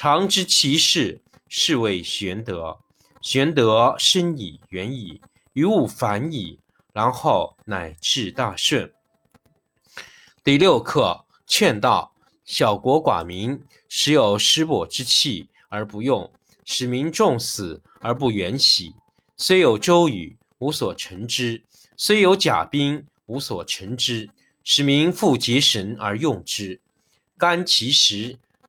常知其事，是谓玄德。玄德深矣，远矣，于物反矣，然后乃至大顺。第六课劝道：小国寡民，时有失伯之气而不用，使民重死而不远徙。虽有周瑜，无所成之；虽有甲兵，无所成之。使民复结绳而用之，甘其食。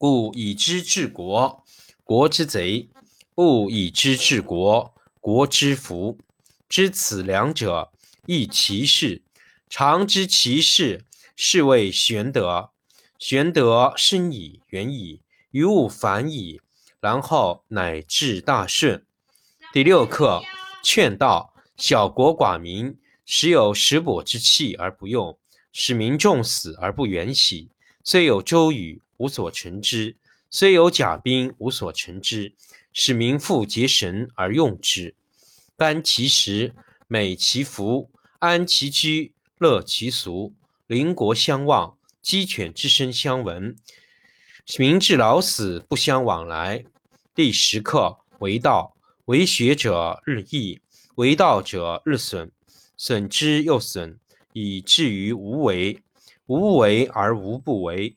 故以知治国，国之贼；不以知治国，国之福。知此两者，亦其事。常知其事，是谓玄德。玄德深矣，远矣，于物反矣，然后乃至大顺。第六课劝道：小国寡民，时有食帛之气而不用，使民重死而不远徙。虽有周瑜。无所成之，虽有甲兵，无所成之。使民复结绳而用之，甘其食，美其服，安其居，乐其俗。邻国相望，鸡犬之声相闻。民至老死不相往来。第十课为道，为学者日益，为道者日损，损之又损，以至于无为。无为而无不为。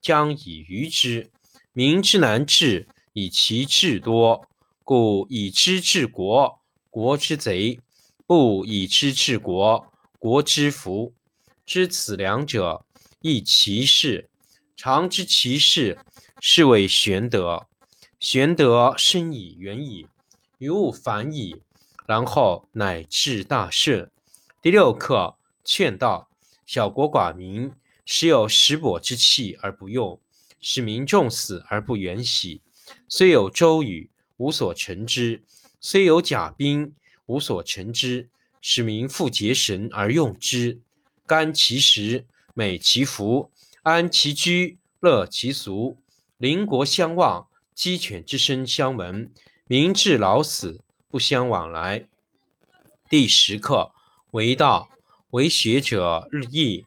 将以愚之，民之难治，以其智多。故以知治国，国之贼；不以知治国，国之福。知此两者，亦其事。常知其事，是谓玄德。玄德深矣，远矣，于物反矣，然后乃至大顺。第六课劝道：小国寡民。时有食帛之气而不用，使民重死而不远徙。虽有周瑜，无所成之；虽有甲兵，无所成之。使民复结绳而用之，甘其食，美其服，安其居，乐其俗。邻国相望，鸡犬之声相闻。民至老死不相往来。第十课为道，为学者日益。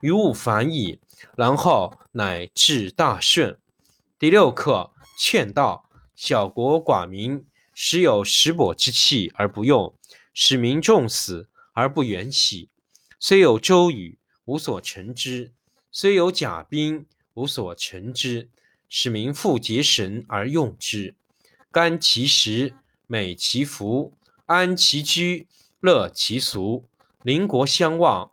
于物反矣，然后乃至大顺。第六课：劝道。小国寡民，时有食帛之器而不用，使民重死而不远徙。虽有周瑜，无所成之；虽有甲兵，无所成之。使民复结绳而用之，甘其食，美其服，安其居。乐其俗，邻国相望，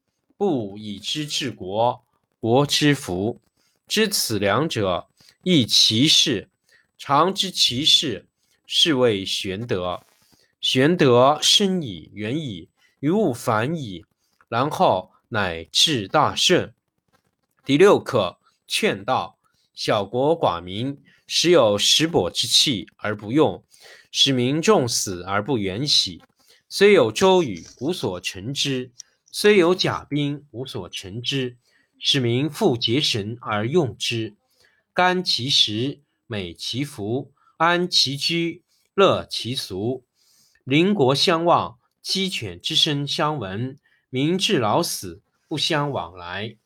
不以知治国，国之福。知此两者，亦其事。常知其事，是谓玄德。玄德深矣，远矣，于物反矣，然后乃至大顺。第六课：劝道。小国寡民，时有食帛之器而不用，使民重死而不远徙。虽有周瑜，无所成之；虽有甲兵，无所成之。使民复结绳而用之，甘其食，美其服，安其居，乐其俗。邻国相望，鸡犬之声相闻，民至老死不相往来。